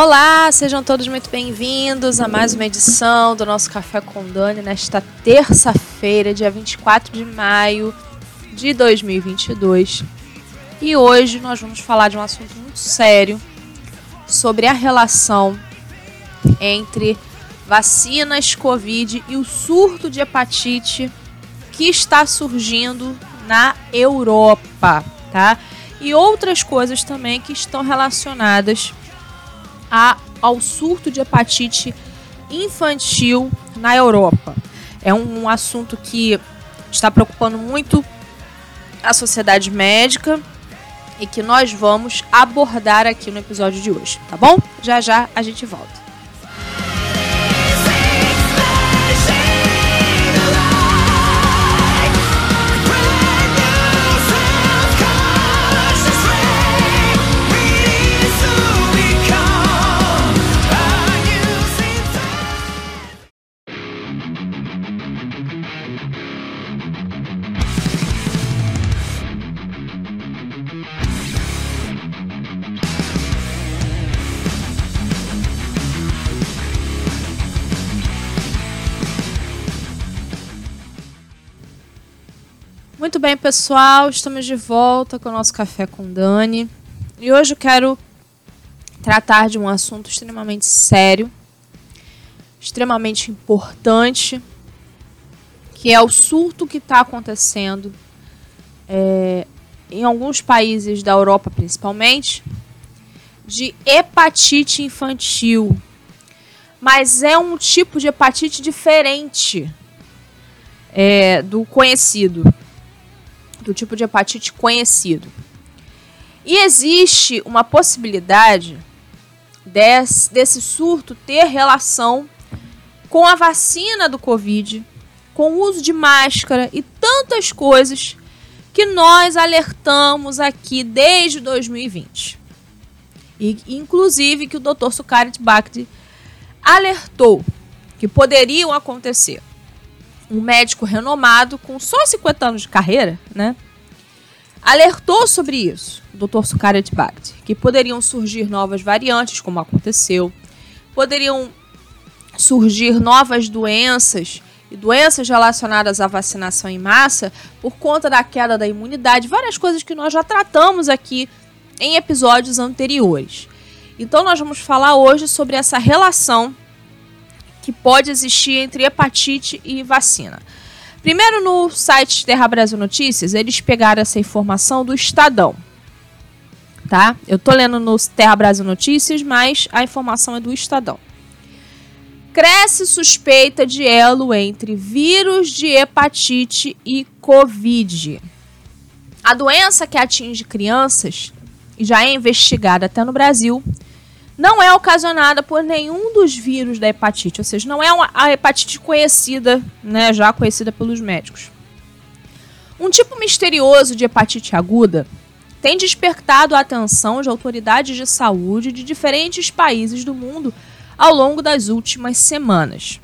Olá, sejam todos muito bem-vindos a mais uma edição do nosso Café com Dani nesta terça-feira, dia 24 de maio de 2022. E hoje nós vamos falar de um assunto muito sério sobre a relação entre vacinas Covid e o surto de hepatite que está surgindo na Europa, tá? E outras coisas também que estão relacionadas a, ao surto de hepatite infantil na Europa. É um, um assunto que está preocupando muito a sociedade médica e que nós vamos abordar aqui no episódio de hoje, tá bom? Já já a gente volta. Bem, pessoal, estamos de volta com o nosso Café com Dani. E hoje eu quero tratar de um assunto extremamente sério, extremamente importante, que é o surto que está acontecendo é, em alguns países da Europa, principalmente, de hepatite infantil. Mas é um tipo de hepatite diferente é, do conhecido do tipo de hepatite conhecido. E existe uma possibilidade desse, desse surto ter relação com a vacina do Covid, com o uso de máscara e tantas coisas que nós alertamos aqui desde 2020. E, inclusive que o Dr. Sukarit Bhakti alertou que poderiam acontecer um médico renomado com só 50 anos de carreira, né? Alertou sobre isso, o Dr. Sukaryat Bhakti, que poderiam surgir novas variantes, como aconteceu, poderiam surgir novas doenças e doenças relacionadas à vacinação em massa por conta da queda da imunidade, várias coisas que nós já tratamos aqui em episódios anteriores. Então nós vamos falar hoje sobre essa relação que pode existir entre hepatite e vacina. Primeiro, no site Terra Brasil Notícias, eles pegaram essa informação do Estadão. Tá? Eu tô lendo no Terra Brasil Notícias, mas a informação é do Estadão. Cresce suspeita de elo entre vírus de hepatite e Covid. A doença que atinge crianças já é investigada até no Brasil não é ocasionada por nenhum dos vírus da hepatite, ou seja, não é uma, a hepatite conhecida, né, já conhecida pelos médicos. Um tipo misterioso de hepatite aguda tem despertado a atenção de autoridades de saúde de diferentes países do mundo ao longo das últimas semanas.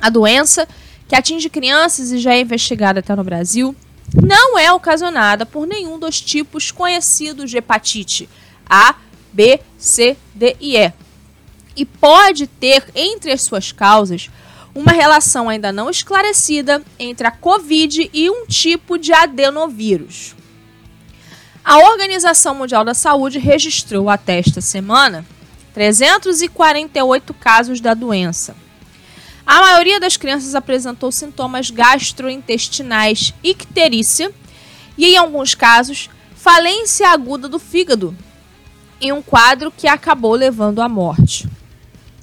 A doença, que atinge crianças e já é investigada até no Brasil, não é ocasionada por nenhum dos tipos conhecidos de hepatite A, B, C, D e E. E pode ter entre as suas causas uma relação ainda não esclarecida entre a Covid e um tipo de adenovírus. A Organização Mundial da Saúde registrou até esta semana 348 casos da doença. A maioria das crianças apresentou sintomas gastrointestinais, icterícia e, em alguns casos, falência aguda do fígado, em um quadro que acabou levando à morte.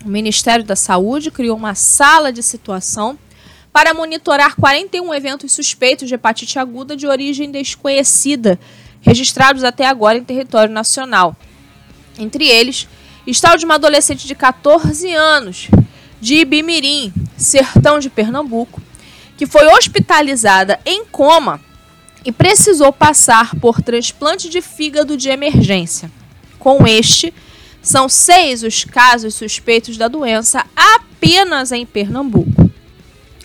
O Ministério da Saúde criou uma sala de situação para monitorar 41 eventos suspeitos de hepatite aguda de origem desconhecida, registrados até agora em território nacional. Entre eles, está o de uma adolescente de 14 anos, de Ibimirim, sertão de Pernambuco, que foi hospitalizada em coma e precisou passar por transplante de fígado de emergência. Com este, são seis os casos suspeitos da doença apenas em Pernambuco.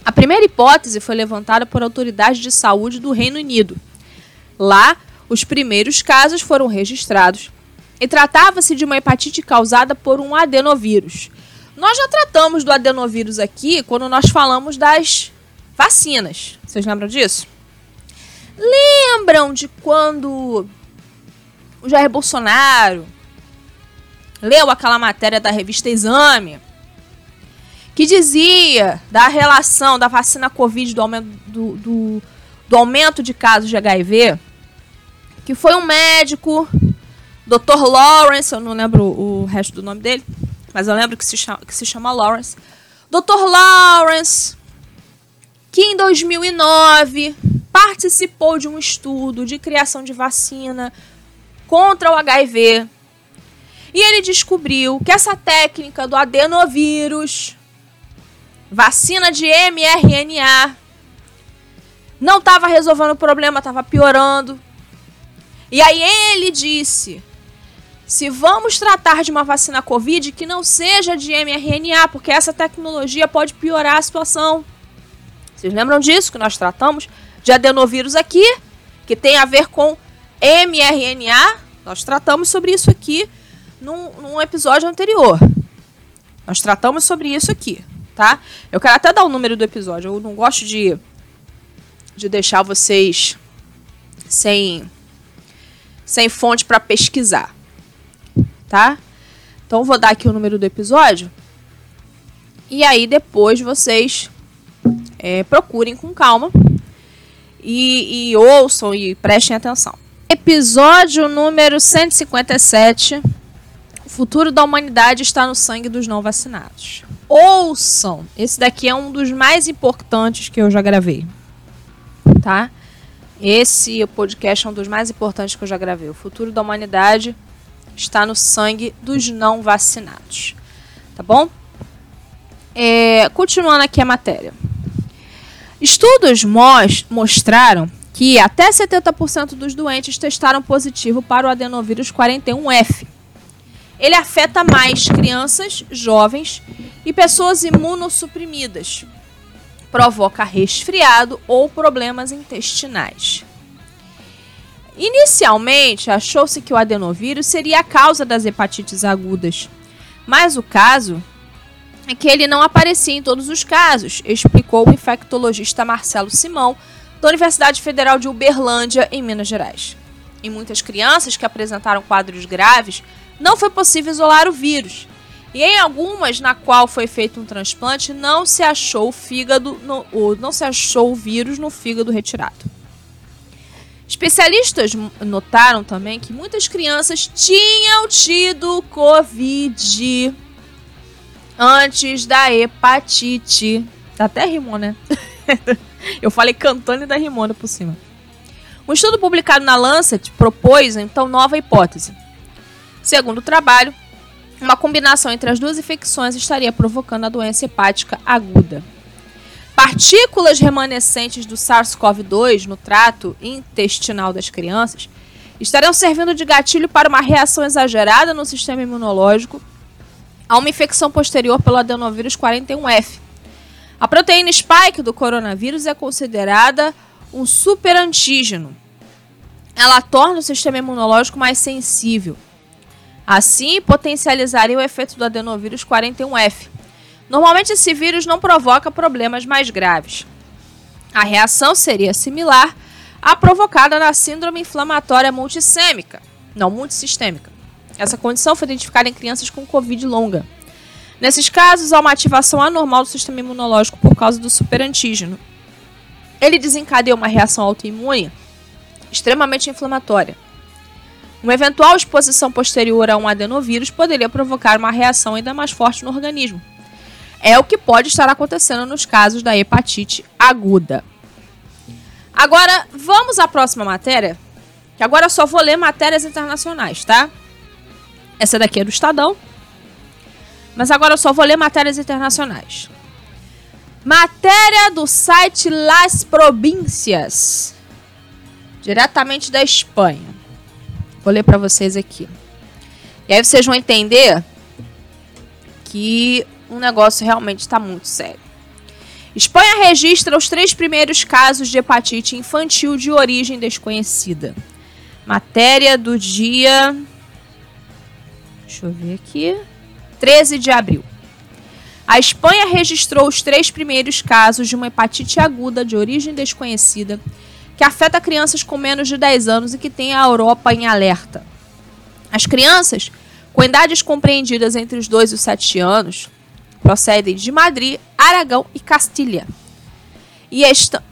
A primeira hipótese foi levantada por autoridades de saúde do Reino Unido. Lá, os primeiros casos foram registrados e tratava-se de uma hepatite causada por um adenovírus. Nós já tratamos do adenovírus aqui quando nós falamos das vacinas. Vocês lembram disso? Lembram de quando o Jair Bolsonaro leu aquela matéria da revista Exame que dizia da relação da vacina Covid do aumento, do, do, do aumento de casos de HIV, que foi um médico, Dr. Lawrence, eu não lembro o resto do nome dele, mas eu lembro que se chama, que se chama Lawrence. Dr. Lawrence, que em 2009 participou de um estudo de criação de vacina contra o HIV. E ele descobriu que essa técnica do adenovírus, vacina de mRNA, não estava resolvendo o problema, estava piorando. E aí ele disse se vamos tratar de uma vacina Covid que não seja de mRNA, porque essa tecnologia pode piorar a situação. Vocês lembram disso que nós tratamos de adenovírus aqui, que tem a ver com mRNA? Nós tratamos sobre isso aqui num, num episódio anterior. Nós tratamos sobre isso aqui, tá? Eu quero até dar o número do episódio. Eu não gosto de, de deixar vocês sem, sem fonte para pesquisar tá? Então vou dar aqui o número do episódio. E aí depois vocês é, procurem com calma e, e ouçam e prestem atenção. Episódio número 157. O futuro da humanidade está no sangue dos não vacinados. Ouçam! Esse daqui é um dos mais importantes que eu já gravei. Tá? Esse podcast é um dos mais importantes que eu já gravei. O futuro da humanidade está no sangue dos não vacinados. Tá bom? É, continuando aqui a matéria. Estudos mostraram que até 70% dos doentes testaram positivo para o adenovírus 41F. Ele afeta mais crianças, jovens e pessoas imunossuprimidas. Provoca resfriado ou problemas intestinais. Inicialmente, achou-se que o adenovírus seria a causa das hepatites agudas, mas o caso é que ele não aparecia em todos os casos, explicou o infectologista Marcelo Simão, da Universidade Federal de Uberlândia, em Minas Gerais. Em muitas crianças que apresentaram quadros graves, não foi possível isolar o vírus, e em algumas na qual foi feito um transplante, não se achou o fígado, no, não se achou o vírus no fígado retirado. Especialistas notaram também que muitas crianças tinham tido Covid antes da hepatite. Até rimou, né? Eu falei cantando e da rimona por cima. Um estudo publicado na Lancet propôs, então, nova hipótese. Segundo o trabalho, uma combinação entre as duas infecções estaria provocando a doença hepática aguda. Partículas remanescentes do SARS-CoV-2 no trato intestinal das crianças estariam servindo de gatilho para uma reação exagerada no sistema imunológico a uma infecção posterior pelo adenovírus 41F. A proteína spike do coronavírus é considerada um superantígeno. Ela torna o sistema imunológico mais sensível. Assim, potencializaria o efeito do adenovírus 41F, Normalmente esse vírus não provoca problemas mais graves. A reação seria similar à provocada na síndrome inflamatória multissêmica, não multissistêmica. Essa condição foi identificada em crianças com Covid longa. Nesses casos, há uma ativação anormal do sistema imunológico por causa do superantígeno. Ele desencadeia uma reação autoimune extremamente inflamatória. Uma eventual exposição posterior a um adenovírus poderia provocar uma reação ainda mais forte no organismo, é o que pode estar acontecendo nos casos da hepatite aguda. Agora, vamos à próxima matéria, que agora eu só vou ler matérias internacionais, tá? Essa daqui é do Estadão. Mas agora eu só vou ler matérias internacionais. Matéria do site Las Províncias, diretamente da Espanha. Vou ler para vocês aqui. E aí vocês vão entender que um negócio realmente está muito sério. Espanha registra os três primeiros casos de hepatite infantil de origem desconhecida. Matéria do dia Deixa eu ver aqui. 13 de abril. A Espanha registrou os três primeiros casos de uma hepatite aguda de origem desconhecida que afeta crianças com menos de 10 anos e que tem a Europa em alerta. As crianças, com idades compreendidas entre os 2 e os 7 anos, procedem de Madrid, Aragão e Castilha. E,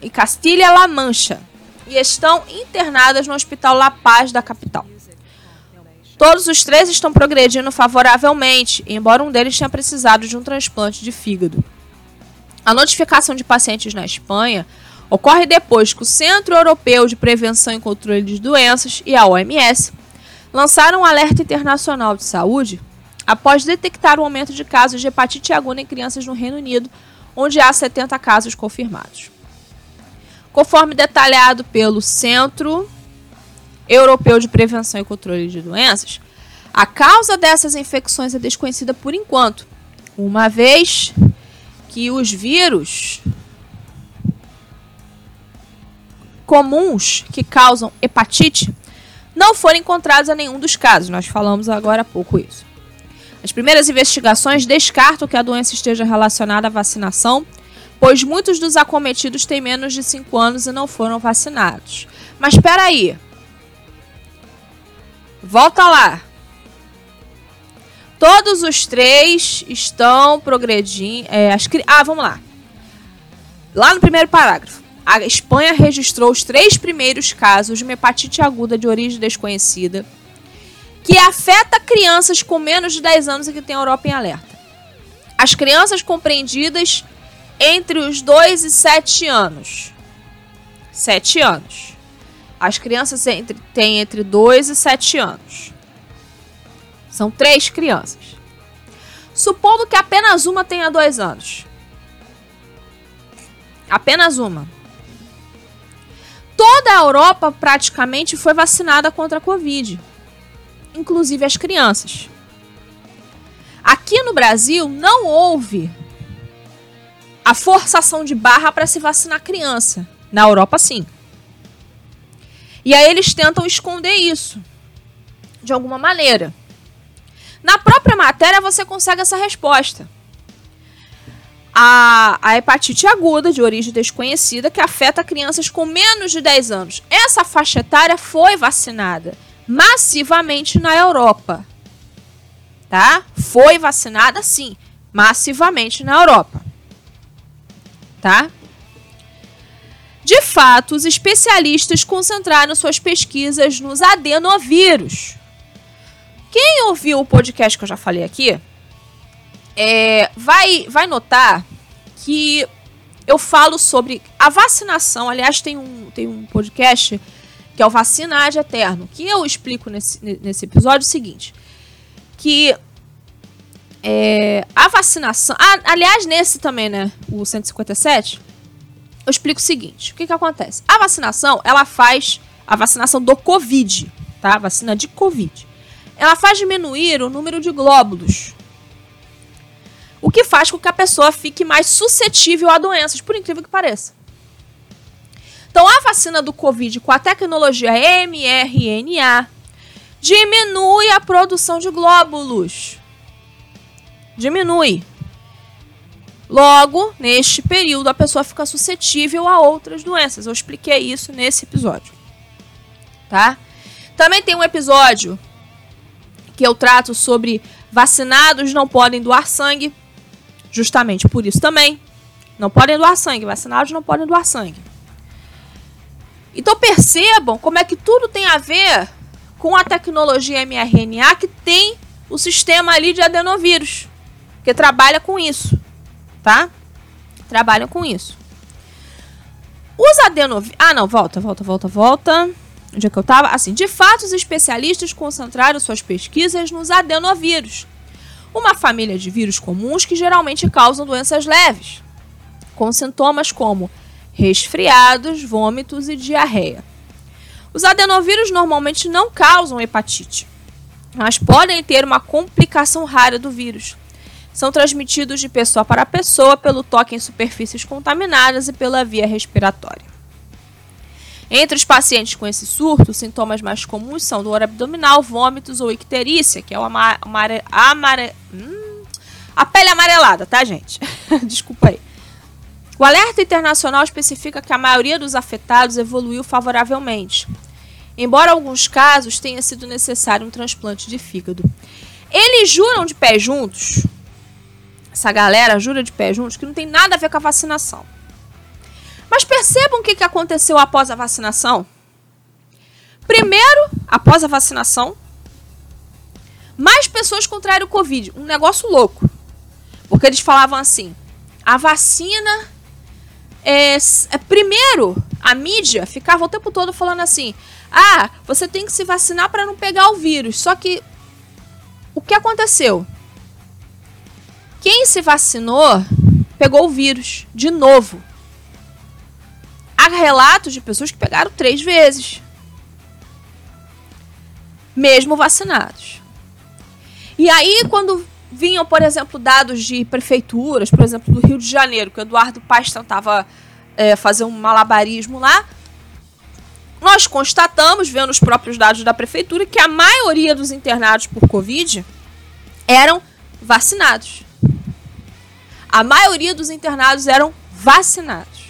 e Castilha-La Mancha. E estão internadas no Hospital La Paz da capital. Todos os três estão progredindo favoravelmente, embora um deles tenha precisado de um transplante de fígado. A notificação de pacientes na Espanha ocorre depois que o Centro Europeu de Prevenção e Controle de Doenças e a OMS lançaram um alerta internacional de saúde após detectar o um aumento de casos de hepatite aguda em crianças no Reino Unido, onde há 70 casos confirmados. Conforme detalhado pelo Centro Europeu de Prevenção e Controle de Doenças, a causa dessas infecções é desconhecida por enquanto, uma vez que os vírus comuns que causam hepatite não foram encontrados em nenhum dos casos. Nós falamos agora há pouco isso. As primeiras investigações descartam que a doença esteja relacionada à vacinação, pois muitos dos acometidos têm menos de 5 anos e não foram vacinados. Mas espera aí, Volta lá. Todos os três estão progredindo. É, as, ah, vamos lá. Lá no primeiro parágrafo. A Espanha registrou os três primeiros casos de uma hepatite aguda de origem desconhecida que afeta crianças com menos de 10 anos e que tem a Europa em alerta. As crianças compreendidas entre os 2 e 7 anos. 7 anos. As crianças entre, têm entre 2 e 7 anos. São três crianças. Supondo que apenas uma tenha dois anos. Apenas uma. Toda a Europa praticamente foi vacinada contra a Covid, inclusive as crianças. Aqui no Brasil não houve a forçação de barra para se vacinar criança. Na Europa, sim. E aí eles tentam esconder isso de alguma maneira. Na própria matéria você consegue essa resposta. A, a, hepatite aguda, de origem desconhecida, que afeta crianças com menos de 10 anos. Essa faixa etária foi vacinada massivamente na Europa. Tá? Foi vacinada, sim, massivamente na Europa. Tá? De fato, os especialistas concentraram suas pesquisas nos adenovírus. Quem ouviu o podcast que eu já falei aqui é, vai, vai notar que eu falo sobre a vacinação. Aliás, tem um, tem um podcast que é o Vacina Ad Eterno, que eu explico nesse, nesse episódio o seguinte: que é, a vacinação. Aliás, nesse também, né? O 157 eu explico o seguinte: o que, que acontece? A vacinação, ela faz a vacinação do Covid, tá? A vacina de Covid. Ela faz diminuir o número de glóbulos. O que faz com que a pessoa fique mais suscetível a doenças, por incrível que pareça. Então, a vacina do Covid com a tecnologia mRNA diminui a produção de glóbulos. Diminui. Logo, neste período, a pessoa fica suscetível a outras doenças. Eu expliquei isso nesse episódio. Tá? Também tem um episódio que eu trato sobre vacinados não podem doar sangue. Justamente por isso também. Não podem doar sangue. Vacinados não podem doar sangue. Então percebam como é que tudo tem a ver com a tecnologia mRNA que tem o sistema ali de adenovírus, que trabalha com isso tá? Trabalham com isso. Os adenovírus... Ah, não, volta, volta, volta, volta. Onde é que eu tava? Assim, de fato, os especialistas concentraram suas pesquisas nos adenovírus, uma família de vírus comuns que geralmente causam doenças leves, com sintomas como resfriados, vômitos e diarreia. Os adenovírus normalmente não causam hepatite, mas podem ter uma complicação rara do vírus, são transmitidos de pessoa para pessoa pelo toque em superfícies contaminadas e pela via respiratória. Entre os pacientes com esse surto, os sintomas mais comuns são dor abdominal, vômitos ou icterícia, que é amare, hum, a pele amarelada, tá, gente? Desculpa aí. O alerta internacional especifica que a maioria dos afetados evoluiu favoravelmente, embora alguns casos tenha sido necessário um transplante de fígado. Eles juram de pé juntos, essa galera jura de pé juntos, que não tem nada a ver com a vacinação. Mas percebam o que aconteceu após a vacinação. Primeiro, após a vacinação, mais pessoas contraíram o Covid. Um negócio louco. Porque eles falavam assim: a vacina. É, é, primeiro, a mídia ficava o tempo todo falando assim: ah, você tem que se vacinar para não pegar o vírus. Só que o que aconteceu? Quem se vacinou pegou o vírus de novo. Há relatos de pessoas que pegaram três vezes, mesmo vacinados. E aí, quando vinham, por exemplo, dados de prefeituras, por exemplo, do Rio de Janeiro, que o Eduardo Paes tentava é, fazer um malabarismo lá, nós constatamos, vendo os próprios dados da prefeitura, que a maioria dos internados por Covid eram vacinados. A maioria dos internados eram vacinados.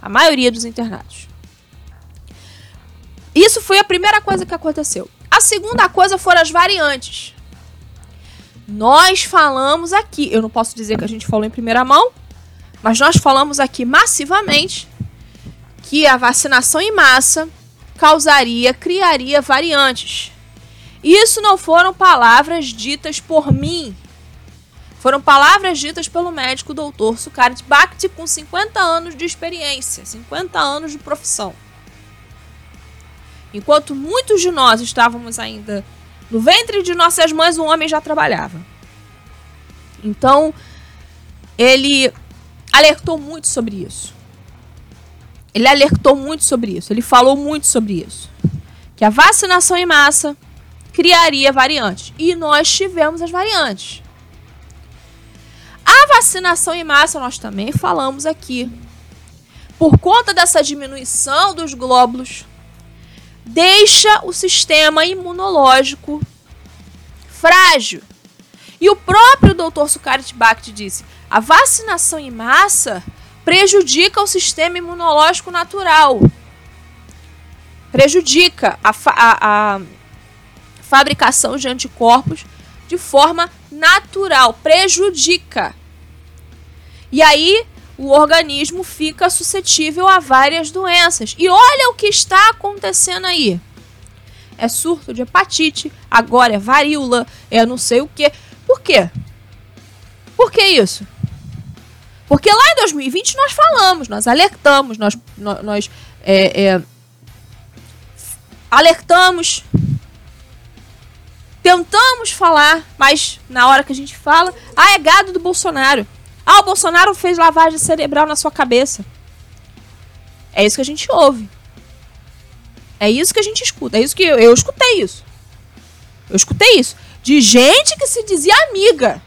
A maioria dos internados. Isso foi a primeira coisa que aconteceu. A segunda coisa foram as variantes. Nós falamos aqui, eu não posso dizer que a gente falou em primeira mão, mas nós falamos aqui massivamente que a vacinação em massa causaria, criaria variantes. Isso não foram palavras ditas por mim, foram palavras ditas pelo médico doutor Sukarit Bhakti com 50 anos de experiência, 50 anos de profissão. Enquanto muitos de nós estávamos ainda no ventre de nossas mães, o homem já trabalhava. Então, ele alertou muito sobre isso. Ele alertou muito sobre isso. Ele falou muito sobre isso. Que a vacinação em massa criaria variantes. E nós tivemos as variantes. A vacinação em massa, nós também falamos aqui. Por conta dessa diminuição dos glóbulos, deixa o sistema imunológico frágil. E o próprio Dr. Sukarit Bhakti disse: a vacinação em massa prejudica o sistema imunológico natural. Prejudica a, a, a fabricação de anticorpos de forma natural, prejudica. E aí o organismo fica suscetível a várias doenças. E olha o que está acontecendo aí. É surto de hepatite, agora é varíola, é não sei o que. Por quê? Por que isso? Porque lá em 2020 nós falamos, nós alertamos, nós, nós, é, é, alertamos Tentamos falar, mas na hora que a gente fala, ah, é gado do Bolsonaro. Ah, o Bolsonaro fez lavagem cerebral na sua cabeça. É isso que a gente ouve. É isso que a gente escuta. É isso que eu, eu escutei isso. Eu escutei isso. De gente que se dizia amiga.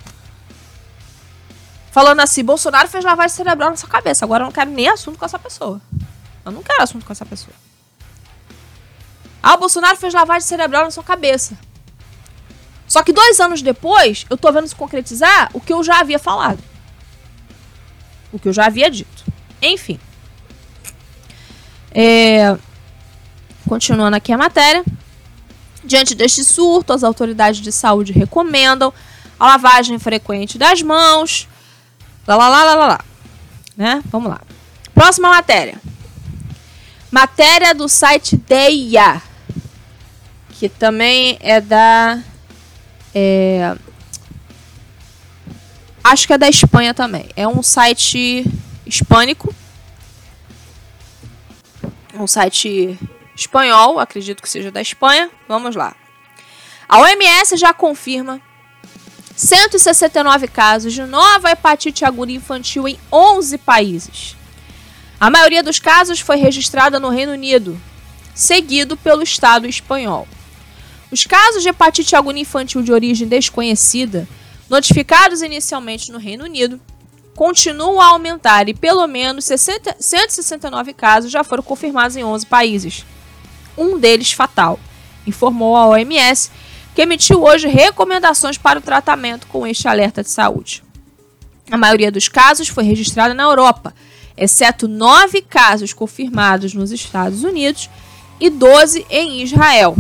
Falando assim, Bolsonaro fez lavagem cerebral na sua cabeça. Agora eu não quero nem assunto com essa pessoa. Eu não quero assunto com essa pessoa. Ah, o Bolsonaro fez lavagem cerebral na sua cabeça. Só que dois anos depois, eu tô vendo se concretizar o que eu já havia falado. O que eu já havia dito. Enfim. É... Continuando aqui a matéria. Diante deste surto, as autoridades de saúde recomendam a lavagem frequente das mãos. Lá, lá, lá, lá, lá, lá. Né? Vamos lá. Próxima matéria. Matéria do site DEIA. Que também é da é... Acho que é da Espanha também. É um site hispânico. Um site espanhol, acredito que seja da Espanha. Vamos lá. A OMS já confirma 169 casos de nova hepatite aguda infantil em 11 países. A maioria dos casos foi registrada no Reino Unido, seguido pelo Estado espanhol. Os casos de hepatite aguda infantil de origem desconhecida, notificados inicialmente no Reino Unido, continua a aumentar e pelo menos 60, 169 casos já foram confirmados em 11 países. Um deles fatal, informou a OMS, que emitiu hoje recomendações para o tratamento com este alerta de saúde. A maioria dos casos foi registrada na Europa, exceto nove casos confirmados nos Estados Unidos e 12 em Israel.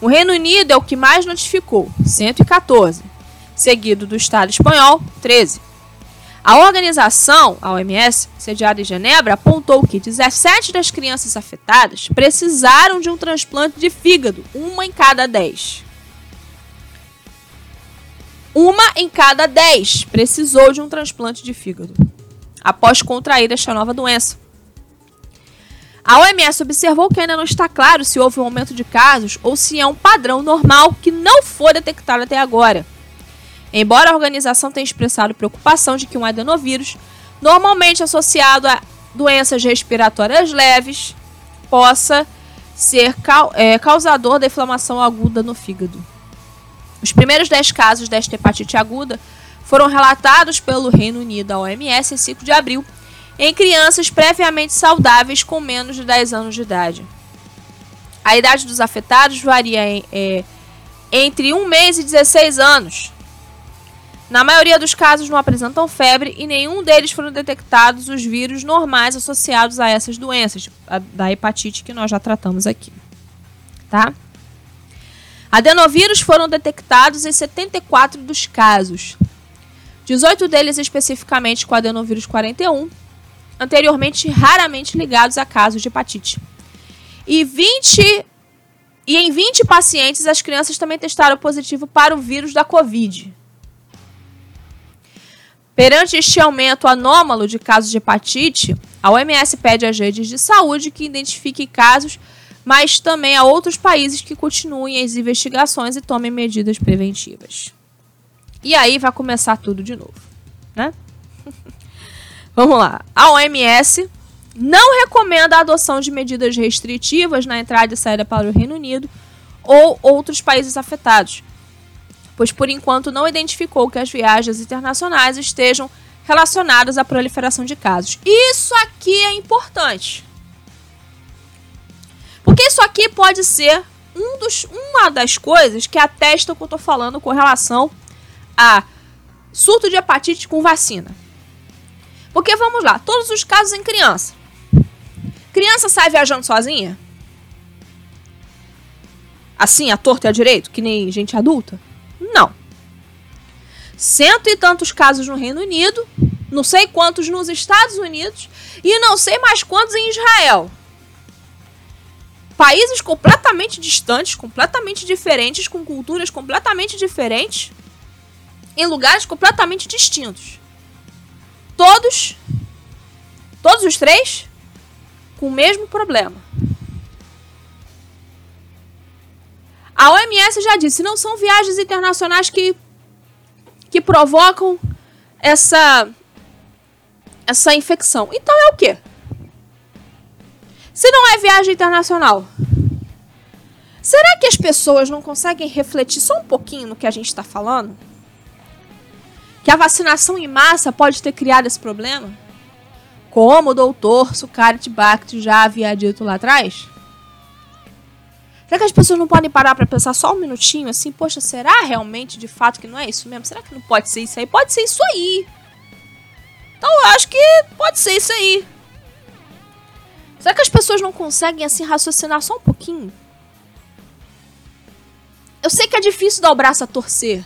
O Reino Unido é o que mais notificou, 114, seguido do Estado espanhol, 13. A organização, a OMS, sediada em Genebra, apontou que 17 das crianças afetadas precisaram de um transplante de fígado, uma em cada 10. Uma em cada 10 precisou de um transplante de fígado após contrair esta nova doença. A OMS observou que ainda não está claro se houve um aumento de casos ou se é um padrão normal que não foi detectado até agora. Embora a organização tenha expressado preocupação de que um adenovírus, normalmente associado a doenças respiratórias leves, possa ser é, causador da inflamação aguda no fígado. Os primeiros 10 casos desta hepatite aguda foram relatados pelo Reino Unido à OMS em 5 de abril, em crianças previamente saudáveis com menos de 10 anos de idade. A idade dos afetados varia em, é, entre 1 mês e 16 anos. Na maioria dos casos não apresentam febre e nenhum deles foram detectados os vírus normais associados a essas doenças, a, da hepatite que nós já tratamos aqui. Tá? Adenovírus foram detectados em 74 dos casos. 18 deles especificamente com adenovírus 41, anteriormente raramente ligados a casos de hepatite. E 20 e em 20 pacientes as crianças também testaram positivo para o vírus da COVID. Perante este aumento anômalo de casos de hepatite, a OMS pede às redes de saúde que identifiquem casos mas também a outros países que continuem as investigações e tomem medidas preventivas. E aí vai começar tudo de novo, né? Vamos lá. A OMS não recomenda a adoção de medidas restritivas na entrada e saída para o Reino Unido ou outros países afetados, pois por enquanto não identificou que as viagens internacionais estejam relacionadas à proliferação de casos. Isso aqui é importante. Porque isso aqui pode ser um dos, uma das coisas que atesta o que eu estou falando com relação a surto de hepatite com vacina. Porque vamos lá, todos os casos em criança. Criança sai viajando sozinha? Assim, a torta e a direito, que nem gente adulta? Não. Cento e tantos casos no Reino Unido, não sei quantos nos Estados Unidos e não sei mais quantos em Israel países completamente distantes, completamente diferentes, com culturas completamente diferentes, em lugares completamente distintos. Todos, todos os três, com o mesmo problema. A OMS já disse, não são viagens internacionais que, que provocam essa, essa infecção. Então é o quê? Se não é viagem internacional, será que as pessoas não conseguem refletir só um pouquinho no que a gente está falando? Que a vacinação em massa pode ter criado esse problema? Como o doutor Sukarit Bhakti já havia dito lá atrás? Será que as pessoas não podem parar para pensar só um minutinho assim? Poxa, será realmente de fato que não é isso mesmo? Será que não pode ser isso aí? Pode ser isso aí. Então eu acho que pode ser isso aí. Será que as pessoas não conseguem assim raciocinar só um pouquinho? Eu sei que é difícil dar o braço a torcer.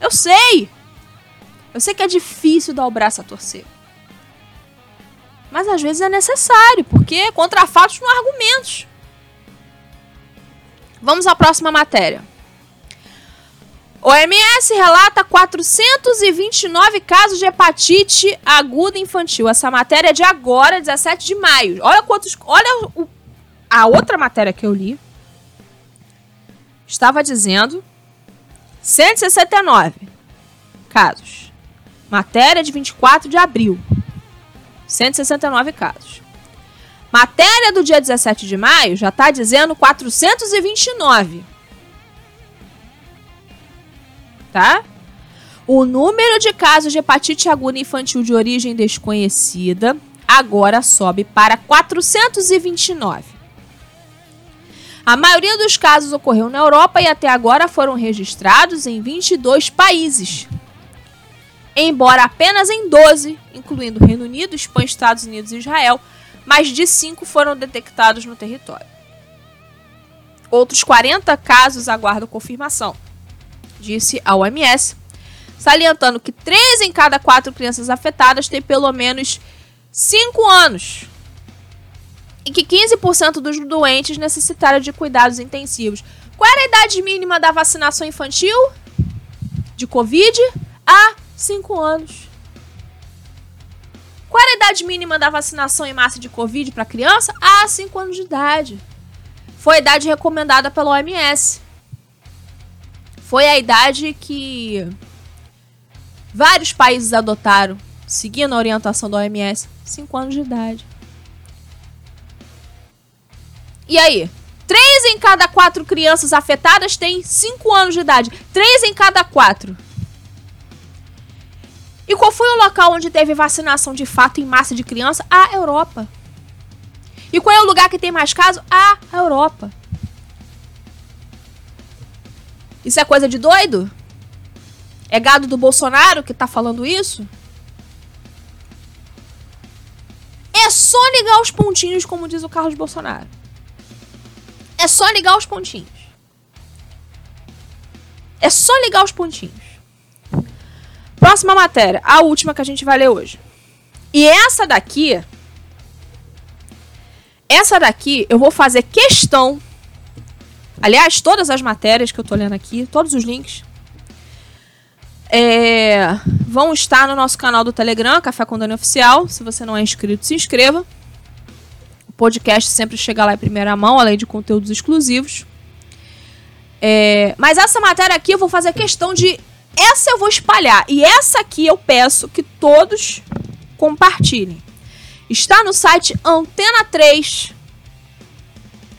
Eu sei. Eu sei que é difícil dar o braço a torcer. Mas às vezes é necessário, porque contra fatos não há argumentos. Vamos à próxima matéria. OMS relata 429 casos de hepatite aguda infantil. Essa matéria é de agora, 17 de maio. Olha quantos. Olha o, a outra matéria que eu li. Estava dizendo 169 casos. Matéria de 24 de abril. 169 casos. Matéria do dia 17 de maio já está dizendo 429. tá? O número de casos de hepatite aguda infantil de origem desconhecida agora sobe para 429. A maioria dos casos ocorreu na Europa e até agora foram registrados em 22 países. Embora apenas em 12, incluindo Reino Unido, Espanha, Estados Unidos e Israel, mais de 5 foram detectados no território. Outros 40 casos aguardam confirmação, disse a OMS, salientando que 3 em cada 4 crianças afetadas têm pelo menos 5 anos e que 15% dos doentes necessitaram de cuidados intensivos. Qual era a idade mínima da vacinação infantil de Covid? Há 5 anos. Qual a idade mínima da vacinação em massa de Covid para criança? Há 5 anos de idade. Foi a idade recomendada pela OMS. Foi a idade que vários países adotaram, seguindo a orientação da OMS. 5 anos de idade. E aí? Três em cada quatro crianças afetadas têm 5 anos de idade. Três em cada quatro. E qual foi o local onde teve vacinação de fato em massa de criança? A Europa. E qual é o lugar que tem mais casos? A Europa. Isso é coisa de doido? É gado do Bolsonaro que tá falando isso? É só ligar os pontinhos, como diz o Carlos Bolsonaro. É só ligar os pontinhos. É só ligar os pontinhos. Próxima matéria, a última que a gente vai ler hoje. E essa daqui. Essa daqui eu vou fazer questão. Aliás, todas as matérias que eu tô lendo aqui, todos os links, é, vão estar no nosso canal do Telegram, Café com Dani Oficial. Se você não é inscrito, se inscreva podcast sempre chega lá em primeira mão, além de conteúdos exclusivos. É, mas essa matéria aqui eu vou fazer questão de. Essa eu vou espalhar. E essa aqui eu peço que todos compartilhem. Está no site Antena 3.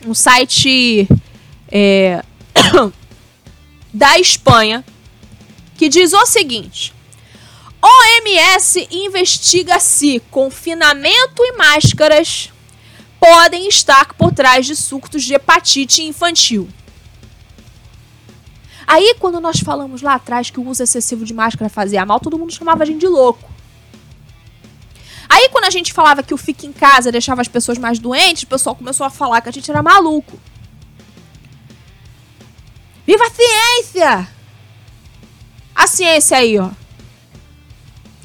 Um site é, da Espanha. Que diz o seguinte: OMS investiga se confinamento e máscaras podem estar por trás de surtos de hepatite infantil. Aí, quando nós falamos lá atrás que o uso excessivo de máscara fazia mal, todo mundo chamava a gente de louco. Aí, quando a gente falava que o fique em casa deixava as pessoas mais doentes, o pessoal começou a falar que a gente era maluco. Viva a ciência! A ciência aí, ó.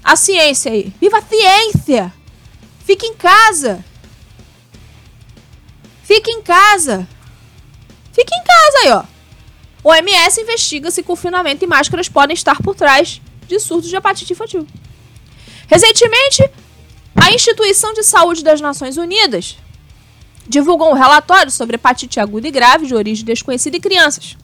A ciência aí. Viva a ciência! Fique em casa! Fique em casa. Fique em casa aí, ó. O OMS investiga se confinamento e máscaras podem estar por trás de surtos de hepatite infantil. Recentemente, a Instituição de Saúde das Nações Unidas divulgou um relatório sobre hepatite aguda e grave de origem desconhecida em crianças.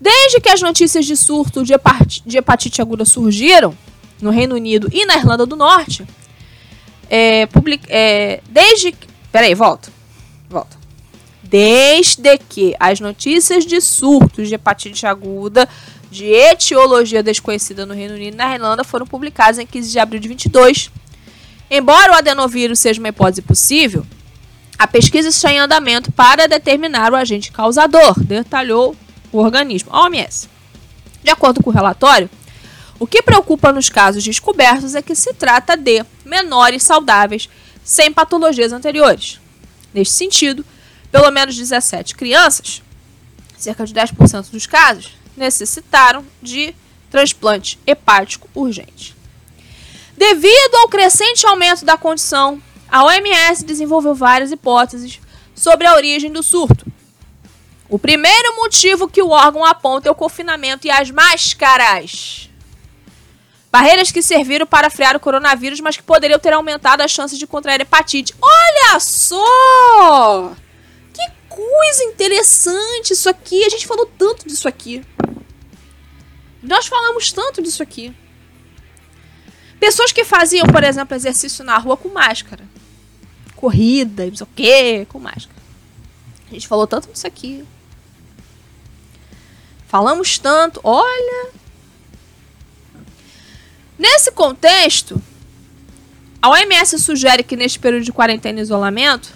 Desde que as notícias de surto de hepatite, de hepatite aguda surgiram no Reino Unido e na Irlanda do Norte, é, public, é, desde. Peraí, volta. Volta. Desde que as notícias de surtos de hepatite aguda de etiologia desconhecida no Reino Unido e na Irlanda foram publicadas em 15 de abril de 22. Embora o adenovírus seja uma hipótese possível, a pesquisa está em andamento para determinar o agente causador, detalhou o organismo, OMS. De acordo com o relatório, o que preocupa nos casos descobertos é que se trata de menores saudáveis sem patologias anteriores. Neste sentido, pelo menos 17 crianças, cerca de 10% dos casos, necessitaram de transplante hepático urgente. Devido ao crescente aumento da condição, a OMS desenvolveu várias hipóteses sobre a origem do surto. O primeiro motivo que o órgão aponta é o confinamento e as máscaras. Barreiras que serviram para frear o coronavírus, mas que poderiam ter aumentado as chances de contrair hepatite. Olha só! Coisa interessante isso aqui. A gente falou tanto disso aqui. Nós falamos tanto disso aqui. Pessoas que faziam, por exemplo, exercício na rua com máscara. Corrida, não sei o quê, com máscara. A gente falou tanto disso aqui. Falamos tanto. Olha, Nesse contexto, a OMS sugere que neste período de quarentena e isolamento,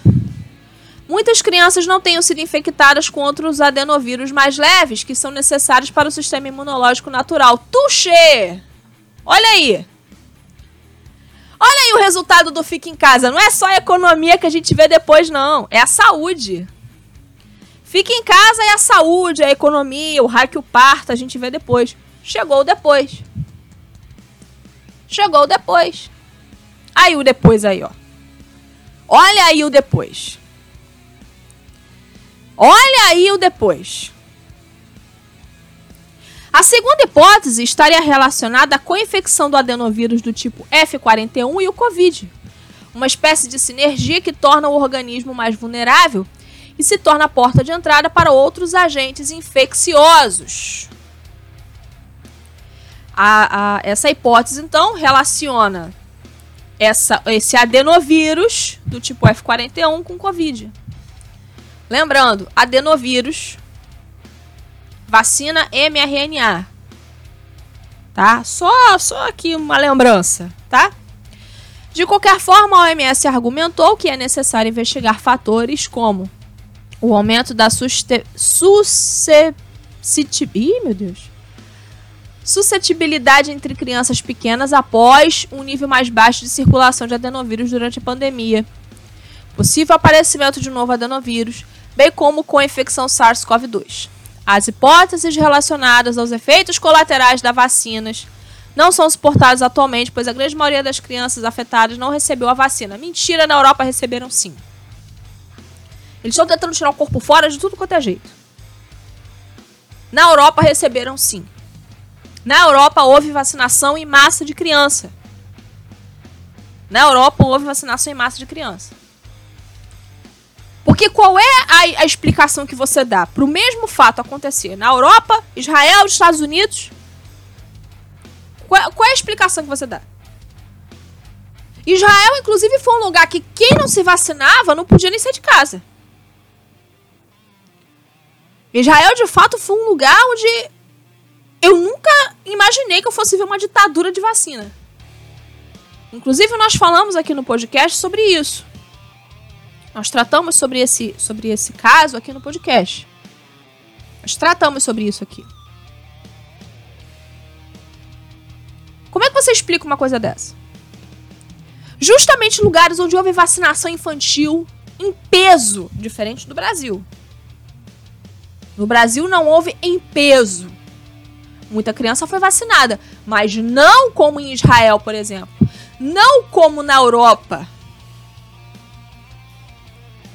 muitas crianças não tenham sido infectadas com outros adenovírus mais leves que são necessários para o sistema imunológico natural. Tuxê! Olha aí! Olha aí o resultado do Fica em Casa. Não é só a economia que a gente vê depois, não. É a saúde. Fica em casa é a saúde, a economia, o raio que o parta, a gente vê depois. Chegou depois. Chegou depois. Aí o depois aí, ó. Olha aí o depois. Olha aí o depois. A segunda hipótese estaria relacionada com a infecção do adenovírus do tipo F41 e o Covid, uma espécie de sinergia que torna o organismo mais vulnerável e se torna a porta de entrada para outros agentes infecciosos. A, a, essa hipótese, então, relaciona essa, esse adenovírus do tipo F41 com Covid. Lembrando, adenovírus Vacina mRNA. Tá? Só, só aqui uma lembrança, tá? De qualquer forma, a OMS argumentou que é necessário investigar fatores como o aumento da Deus. Suscetibilidade entre crianças pequenas após um nível mais baixo de circulação de adenovírus durante a pandemia. Possível aparecimento de novo adenovírus, bem como com a infecção SARS-CoV-2. As hipóteses relacionadas aos efeitos colaterais das vacinas não são suportadas atualmente, pois a grande maioria das crianças afetadas não recebeu a vacina. Mentira, na Europa receberam sim. Eles estão tentando tirar o corpo fora de tudo quanto é jeito. Na Europa receberam sim. Na Europa houve vacinação em massa de criança. Na Europa houve vacinação em massa de criança. Porque qual é a, a explicação que você dá para o mesmo fato acontecer na Europa, Israel, Estados Unidos? Qual, qual é a explicação que você dá? Israel, inclusive, foi um lugar que quem não se vacinava não podia nem sair de casa. Israel, de fato, foi um lugar onde eu nunca imaginei que eu fosse ver uma ditadura de vacina. Inclusive, nós falamos aqui no podcast sobre isso. Nós tratamos sobre esse, sobre esse caso aqui no podcast. Nós tratamos sobre isso aqui. Como é que você explica uma coisa dessa? Justamente lugares onde houve vacinação infantil em peso, diferente do Brasil. No Brasil não houve em peso. Muita criança foi vacinada, mas não como em Israel, por exemplo. Não como na Europa.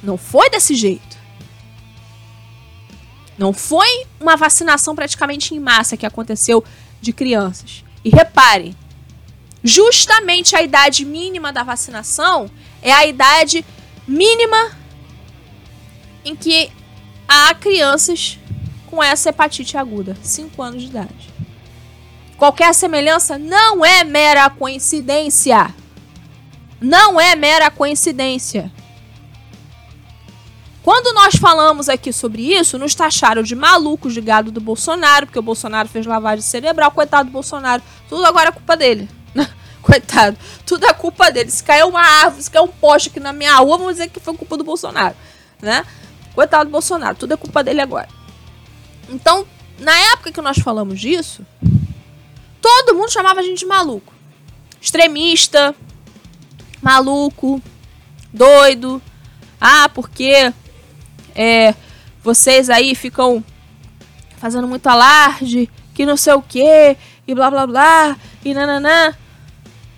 Não foi desse jeito. Não foi uma vacinação praticamente em massa que aconteceu de crianças. E repare, justamente a idade mínima da vacinação é a idade mínima em que há crianças com essa hepatite aguda, 5 anos de idade. Qualquer semelhança não é mera coincidência. Não é mera coincidência. Quando nós falamos aqui sobre isso, nos taxaram de malucos de gado do Bolsonaro, porque o Bolsonaro fez lavagem cerebral, coitado do Bolsonaro. Tudo agora é culpa dele. coitado. Tudo é culpa dele. Se caiu uma árvore, se caiu um poste aqui na minha rua, vamos dizer que foi culpa do Bolsonaro, né? Coitado do Bolsonaro, tudo é culpa dele agora. Então, na época que nós falamos disso, todo mundo chamava a gente de maluco. Extremista, maluco, doido. Ah, porque é, vocês aí ficam fazendo muito alarde, que não sei o que, e blá blá blá, e nananã.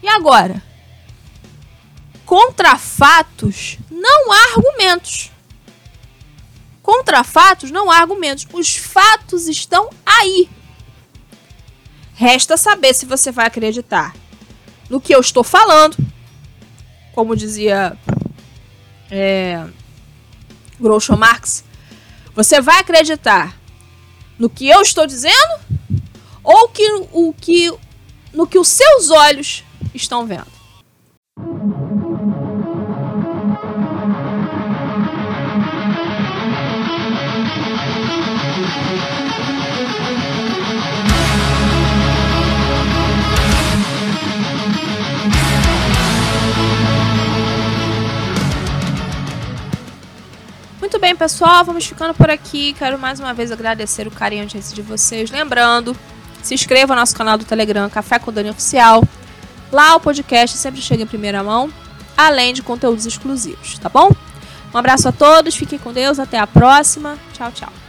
E agora? Contra fatos não há argumentos. Contra fatos não há argumentos. Os fatos estão aí. Resta saber se você vai acreditar no que eu estou falando. Como dizia é, Groucho Marx, você vai acreditar no que eu estou dizendo ou que, o que, no que os seus olhos estão vendo? Pessoal, vamos ficando por aqui. Quero mais uma vez agradecer o carinho de vocês. Lembrando, se inscreva no nosso canal do Telegram, Café com Dani Oficial. Lá o podcast sempre chega em primeira mão, além de conteúdos exclusivos, tá bom? Um abraço a todos, fiquem com Deus, até a próxima. Tchau, tchau.